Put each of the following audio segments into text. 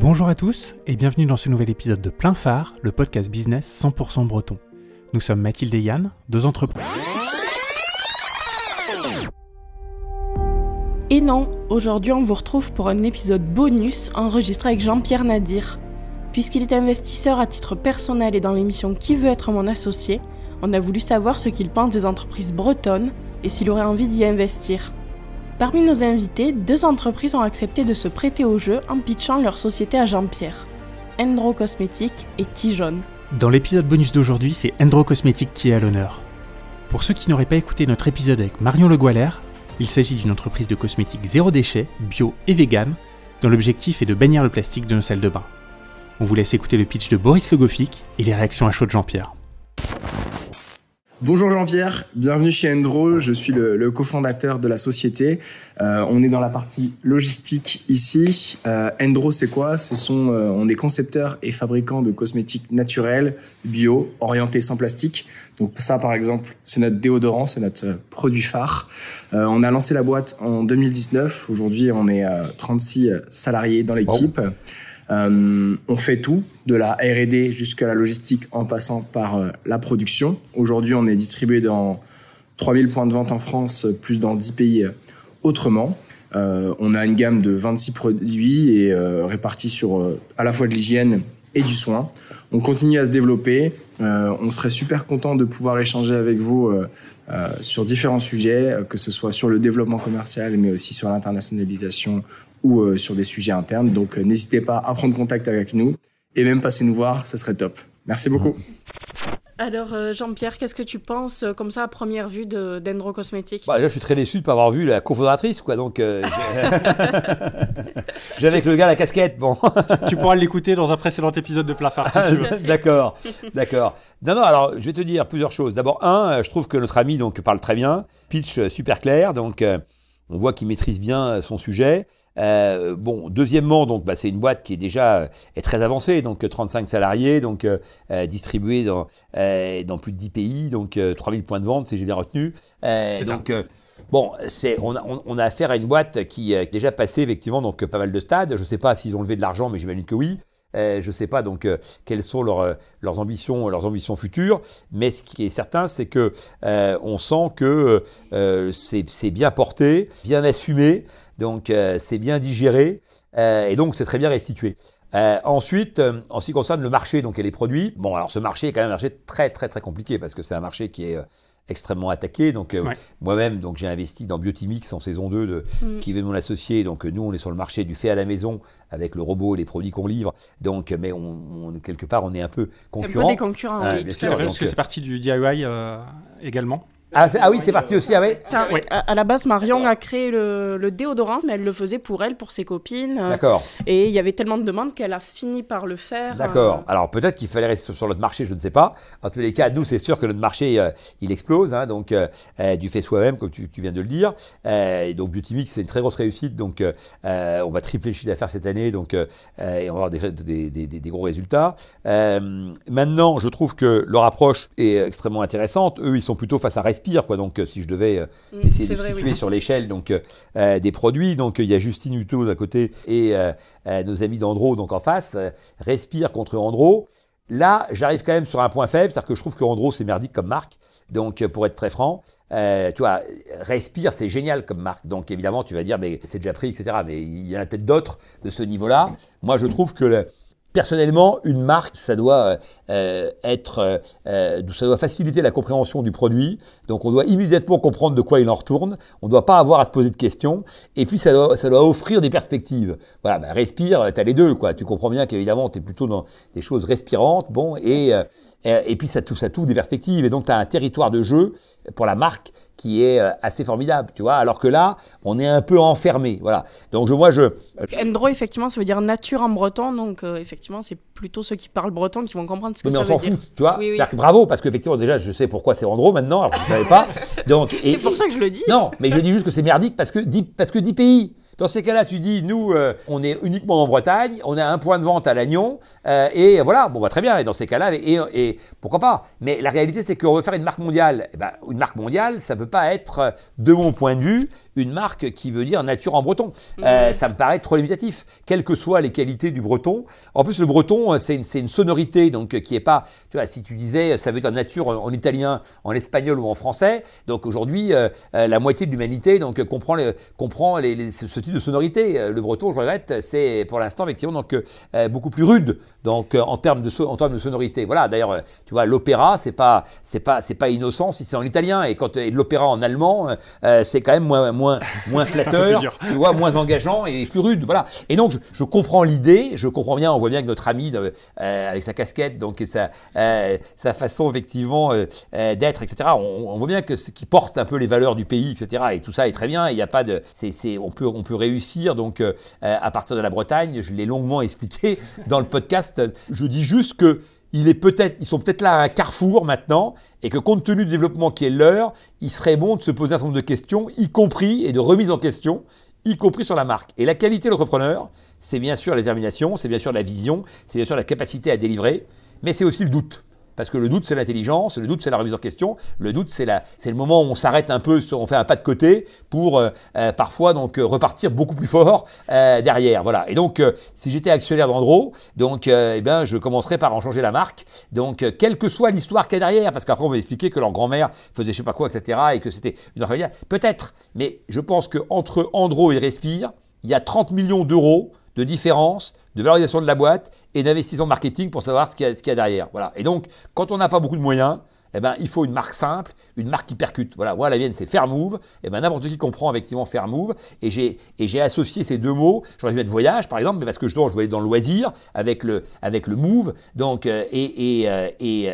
Bonjour à tous et bienvenue dans ce nouvel épisode de Plein Phare, le podcast business 100% breton. Nous sommes Mathilde et Yann, deux entreprises. Et non, aujourd'hui on vous retrouve pour un épisode bonus enregistré avec Jean-Pierre Nadir. Puisqu'il est investisseur à titre personnel et dans l'émission Qui veut être mon associé, on a voulu savoir ce qu'il pense des entreprises bretonnes et s'il aurait envie d'y investir. Parmi nos invités, deux entreprises ont accepté de se prêter au jeu en pitchant leur société à Jean-Pierre. Endro Cosmétiques et Tijon. Dans l'épisode bonus d'aujourd'hui, c'est Endro Cosmétiques qui est à l'honneur. Pour ceux qui n'auraient pas écouté notre épisode avec Marion Le Goualer, il s'agit d'une entreprise de cosmétiques zéro déchet, bio et vegan, dont l'objectif est de bannir le plastique de nos salles de bain. On vous laisse écouter le pitch de Boris Legofic et les réactions à chaud de Jean-Pierre. Bonjour Jean-Pierre, bienvenue chez Endro, je suis le, le cofondateur de la société. Euh, on est dans la partie logistique ici. Euh, Endro c'est quoi? Ce sont, euh, On est concepteurs et fabricants de cosmétiques naturels, bio, orientés sans plastique. Donc ça par exemple c'est notre déodorant, c'est notre euh, produit phare. Euh, on a lancé la boîte en 2019, aujourd'hui on est 36 salariés dans l'équipe. Euh, on fait tout, de la R&D jusqu'à la logistique en passant par euh, la production. Aujourd'hui, on est distribué dans 3000 points de vente en France, plus dans 10 pays euh, autrement. On a une gamme de 26 produits et répartis sur à la fois de l'hygiène et du soin. On continue à se développer. on serait super content de pouvoir échanger avec vous sur différents sujets, que ce soit sur le développement commercial, mais aussi sur l'internationalisation ou euh, sur des sujets internes. Donc euh, n'hésitez pas à prendre contact avec nous et même passer nous voir, ce serait top. Merci beaucoup. Alors euh, Jean-Pierre, qu'est-ce que tu penses euh, comme ça à première vue de d'Endro Cosmétiques bah, Là, je suis très déçu de ne pas avoir vu la cofondatrice, quoi. Donc, euh, j'ai avec le gars la casquette. Bon, Tu pourras l'écouter dans un précédent épisode de Plafard si tu veux. d'accord, d'accord. Non, non. Alors, je vais te dire plusieurs choses. D'abord, un, je trouve que notre ami donc parle très bien, pitch super clair, donc euh, on voit qu'il maîtrise bien son sujet. Euh, bon, deuxièmement, donc bah, c'est une boîte qui est déjà euh, est très avancée, donc euh, 35 salariés, donc euh, euh, distribués dans euh, dans plus de 10 pays, donc euh, 3000 points de vente, si j'ai bien retenu. Euh, donc euh, Bon, c'est on a, on, on a affaire à une boîte qui euh, est déjà passé effectivement donc euh, pas mal de stades. Je sais pas s'ils ont levé de l'argent, mais j'imagine que oui. Euh, je sais pas donc euh, quelles sont leurs, euh, leurs ambitions leurs ambitions futures, mais ce qui est certain c'est que euh, on sent que euh, c'est c'est bien porté, bien assumé, donc euh, c'est bien digéré euh, et donc c'est très bien restitué. Euh, ensuite, euh, en ce qui concerne le marché donc et les produits, bon alors ce marché est quand même un marché très très très compliqué parce que c'est un marché qui est euh, extrêmement attaqué. Donc euh, Ouais. moi-même donc j'ai investi dans Biotimix en saison 2 de Mm. qui veut mon associé. Donc nous on est sur le marché du fait à la maison avec le robot et les produits qu'on livre. Donc mais on, on- quelque part on est un peu C'est un peu concurrent. des concurrents, oui, bien sûr. Parce que c'est parti du DIY euh, également? Ah, ah oui c'est parti aussi ah ouais. Tiens, à, à la base, Marion a créé le, le déodorant, mais elle le faisait pour elle, pour ses copines. euh, D'accord. Et il y avait tellement de demandes qu'elle a fini par le faire. D'accord. euh, Alors peut-être qu'il fallait rester sur, notre marché, je ne sais pas. En tous les cas, nous, c'est sûr que notre marché, euh, il explose. Hein, donc du fait soi-même, comme tu, tu viens de le dire. Euh, et donc Beautymix, c'est une très grosse réussite. Donc on va tripler le chiffre d'affaires cette année. Donc et on va avoir des, des, des, des- des gros résultats. Euh, maintenant, je trouve que leur approche est extrêmement intéressante. Eux, ils sont plutôt face à Respire, quoi. Donc euh, si je devais euh, mm, essayer de vrai, situer oui. sur l'échelle donc euh, des produits. Donc il y a Justine Hutto d'un côté et euh, euh, nos amis d'Andro donc en face. Respire contre Andro. Là, j'arrive quand même sur un point faible, c'est-à-dire que je trouve que Andro c'est merdique comme marque. Donc pour être très franc, euh, tu vois, Respire c'est génial comme marque. Donc évidemment tu vas dire mais c'est déjà pris etc. Mais il y en a peut-être d'autres de ce niveau-là. Moi je trouve que Personnellement, une marque, ça doit euh, euh, être, euh, euh, ça doit faciliter la compréhension du produit. Donc, on doit immédiatement comprendre de quoi il en retourne. On ne doit pas avoir à se poser de questions. Et puis, ça doit, ça doit offrir des perspectives. Voilà, bah, respire, tu as les deux, quoi. Tu comprends bien qu'évidemment, tu es plutôt dans des choses respirantes, bon, et euh, et, puis ça touche ça tout des perspectives. Et donc, tu as un territoire de jeu pour la marque qui est euh, assez formidable, tu vois. Alors que là, on est un peu enfermé, voilà. Donc, je, moi, je, Endro, effectivement, ça veut dire nature en breton. Donc, euh, effectivement, c'est plutôt ceux qui parlent breton qui vont comprendre ce que mais ça on veut s'en dire. fout, tu vois. Oui, oui. C'est-à-dire que bravo, parce qu'effectivement, déjà, je sais pourquoi c'est Andro maintenant, alors que je ne savais pas. Donc, C'est pour ça que je le dis. Non, mais je dis juste que c'est merdique parce que 10, parce que 10 pays. Dans ces cas-là, tu dis, nous, euh, on est uniquement en Bretagne, on a un point de vente à Lannion, euh, et voilà, bon, bah, très bien. Et dans ces cas-là, et, pourquoi pas Mais la réalité, c'est qu'on veut faire une marque mondiale. Eh ben, une marque mondiale, ça peut pas être, de mon point de vue, une marque qui veut dire nature en breton. Euh, ça me paraît trop limitatif, quelles que soient les qualités du breton. En plus, le breton, c'est une, une, sonorité, donc qui est pas, tu vois, si tu disais, ça veut dire nature en, italien, en espagnol ou en français. Donc aujourd'hui, la moitié de l'humanité donc comprend, comprend les, ce type de sonorité. Le breton, je regrette, c'est pour l'instant effectivement donc beaucoup plus rude, donc en termes de en termes de sonorité. Voilà. D'ailleurs, tu vois, l'opéra, c'est pas c'est pas c'est pas innocent si c'est en italien et quand et l'opéra en allemand, c'est quand même moins moins moins flatteur, tu vois, moins engageant et plus rude. Voilà. Et donc je, comprends l'idée, je comprends bien. On voit bien que notre ami avec sa casquette, donc et sa sa façon effectivement d'être, etc. On, on, voit bien que ce qui porte un peu les valeurs du pays, etc. Et tout ça est très bien. Il n'y a pas de, c'est, on peut, on peut réussir. Donc, euh, à partir de la Bretagne, je l'ai longuement expliqué dans le podcast. Je dis juste que il est ils sont peut-être là à un carrefour maintenant, et que compte tenu du développement qui est leur, il serait bon de se poser un certain nombre de questions, y compris et de remise en question, y compris sur la marque. Et la qualité de l'entrepreneur, c'est bien sûr la détermination, c'est bien sûr la vision, c'est bien sûr la capacité à délivrer, mais c'est aussi le doute. Parce que le doute, c'est l'intelligence, le doute, c'est la remise en question, le doute, c'est le moment où on s'arrête un peu, on fait un pas de côté pour euh, euh, parfois donc euh, repartir beaucoup plus fort derrière. Voilà. Et donc, si j'étais actionnaire d'Andro, donc, eh ben, je commencerais par en changer la marque. Donc, quelle que soit l'histoire qu'il y a derrière, parce qu'après, on va expliquer que leur grand-mère faisait je sais pas quoi, etc., et que c'était une familiale. Peut-être, mais je pense qu'entre Andro et Respire, il y a 30 millions d'euros de différence de valorisation de la boîte et d'investissement marketing pour savoir ce qu'il y, a derrière. Voilà. Et donc, quand on n'a pas beaucoup de moyens, eh ben, il faut une marque simple, une marque qui percute. Voilà, moi, la mienne, c'est Fairmove. Et eh ben, n'importe qui comprend effectivement Fairmove. Et j'ai, et j'ai associé ces deux mots. J'aurais pu mettre voyage, par exemple, mais parce que je, voulais aller dans le loisir avec le, avec le move. Donc, euh, et, et, euh, et,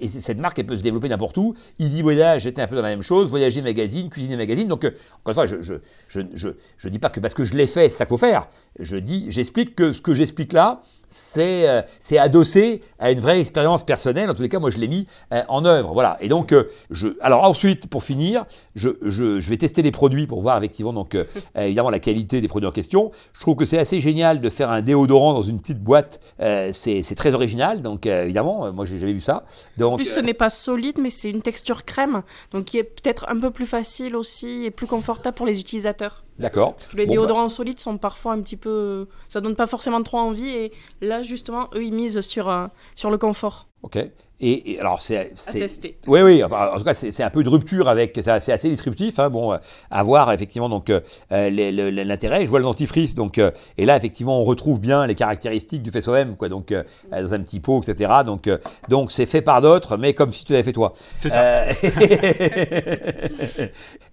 et, cette marque, peut se développer n'importe où. Easy Voyage, j'étais un peu dans la même chose. Voyager magazine, cuisiner magazine. Donc, euh, encore une fois, je, je, je, je, je dis pas que parce que je l'ai fait, c'est ça qu'il faut faire. Je dis, j'explique que ce que j'explique là, c'est euh, c'est adossé à une vraie expérience personnelle. En tous les cas, moi, je l'ai mis euh, en œuvre. Voilà. Et donc, euh, je, alors ensuite, pour finir, je, je, je, vais tester les produits pour voir effectivement, donc, évidemment, la qualité des produits en question. Je trouve que c'est assez génial de faire un déodorant dans une petite boîte. c'est très original. Donc, évidemment, moi, j'ai jamais vu ça. Donc, en plus, ce n'est pas solide, mais c'est une texture crème, donc qui est peut-être un peu plus facile aussi et plus confortable pour les utilisateurs. D'accord. Parce que les déodorants bah. solides sont parfois un petit peu, ça donne pas forcément trop envie et Là, justement, eux, ils misent sur, euh, sur le confort. Ok. Et, alors, c'est. tester. Oui, oui. En tout cas, c'est un peu de rupture avec. C'est assez disruptif. Hein, bon, à voir, effectivement, donc, euh, l'intérêt. Je vois le dentifrice. Donc, euh, et là, effectivement, on retrouve bien les caractéristiques du FSOM, quoi. Donc, dans un petit pot, etc. Donc, donc c'est fait par d'autres, mais comme si tu l'avais fait toi. C'est ça.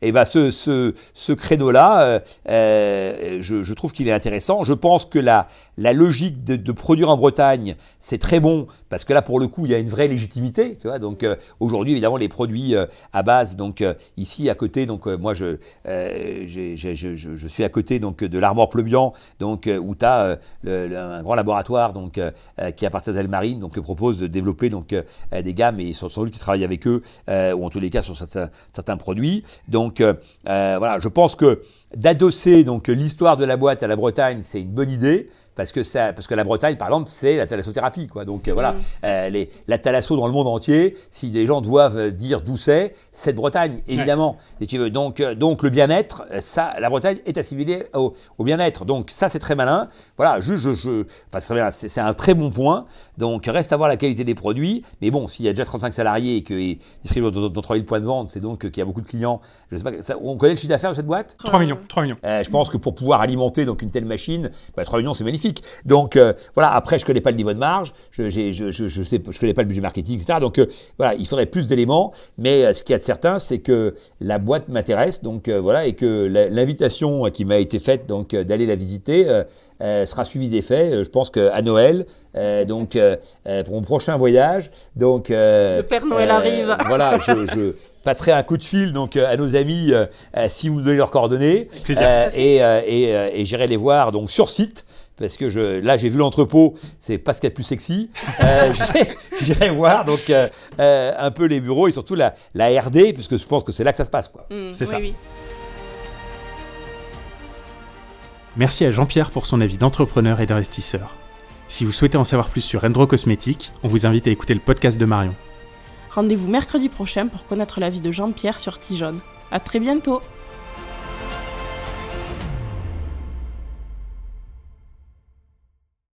et ben, ce, ce, ce créneau-là, je, je, trouve qu'il est intéressant. Je pense que la, la logique de, de produire en Bretagne, c'est très bon, parce que là, pour le coup, il y a une vraie légitimité. Donc euh, aujourd'hui, évidemment, les produits euh, à base, donc euh, ici à côté, donc moi je, je, je, suis à côté donc de l'Armor Pleubian, donc où tu as un grand laboratoire donc qui appartient à Marine, donc propose de développer donc des gammes et sans, sans doute qui travaillent avec eux ou en tous les cas sur certains, certains produits. Donc voilà, je pense que d'adosser donc l'histoire de la boîte à la Bretagne, c'est une bonne idée parce que ça, parce que la Bretagne, par exemple, c'est la thalassothérapie, quoi. Donc euh, voilà, mm. euh, les, la thalasso dans le monde entier, si des gens doivent dire d'où c'est, c'est de Bretagne, évidemment. Si tu veux, donc euh, donc le bien-être, ça, la Bretagne est assimilée au, au bien-être. Donc ça, c'est très malin. Voilà, juste, je, je, enfin, c'est un très bon point. Donc reste à voir la qualité des produits, mais bon, s'il y a déjà 35 salariés et qu'ils distribuent dans, dans 3000 points de vente, c'est donc qu'il y a beaucoup de clients. Je sais pas, ça, on connaît le chiffre d'affaires de cette boîte? 3 millions, 3 millions. je pense que pour pouvoir alimenter donc une telle machine, bah, 3 millions, c'est magnifique. Donc euh, voilà, après je connais pas le niveau de marge, je, je, je, je sais, je connais pas le budget marketing, etc. Donc euh, voilà, il faudrait plus d'éléments, mais euh, ce qu'il y a de certain, c'est que la boîte m'intéresse, donc voilà, et que l'invitation qui m'a été faite donc d'aller la visiter sera suivie des faits. je pense qu'à Noël, donc pour mon prochain voyage, donc le Père Noël arrive. Voilà, je, passerai un coup de fil donc à nos amis si vous me donnez leurs coordonnées et, et, et j'irai les voir donc sur site parce que je, là j'ai vu l'entrepôt, c'est pas ce qu'il y a de plus sexy. Euh, J'irai voir donc euh, euh, un peu les bureaux et surtout la, la RD, puisque je pense que c'est là que ça se passe. Mmh, c'est ça. Merci à Jean-Pierre pour son avis d'entrepreneur et d'investisseur. Si vous souhaitez en savoir plus sur Endro Cosmétiques, on vous invite à écouter le podcast de Marion. Rendez-vous mercredi prochain pour connaître l'avis de Jean-Pierre sur Tijon. À très bientôt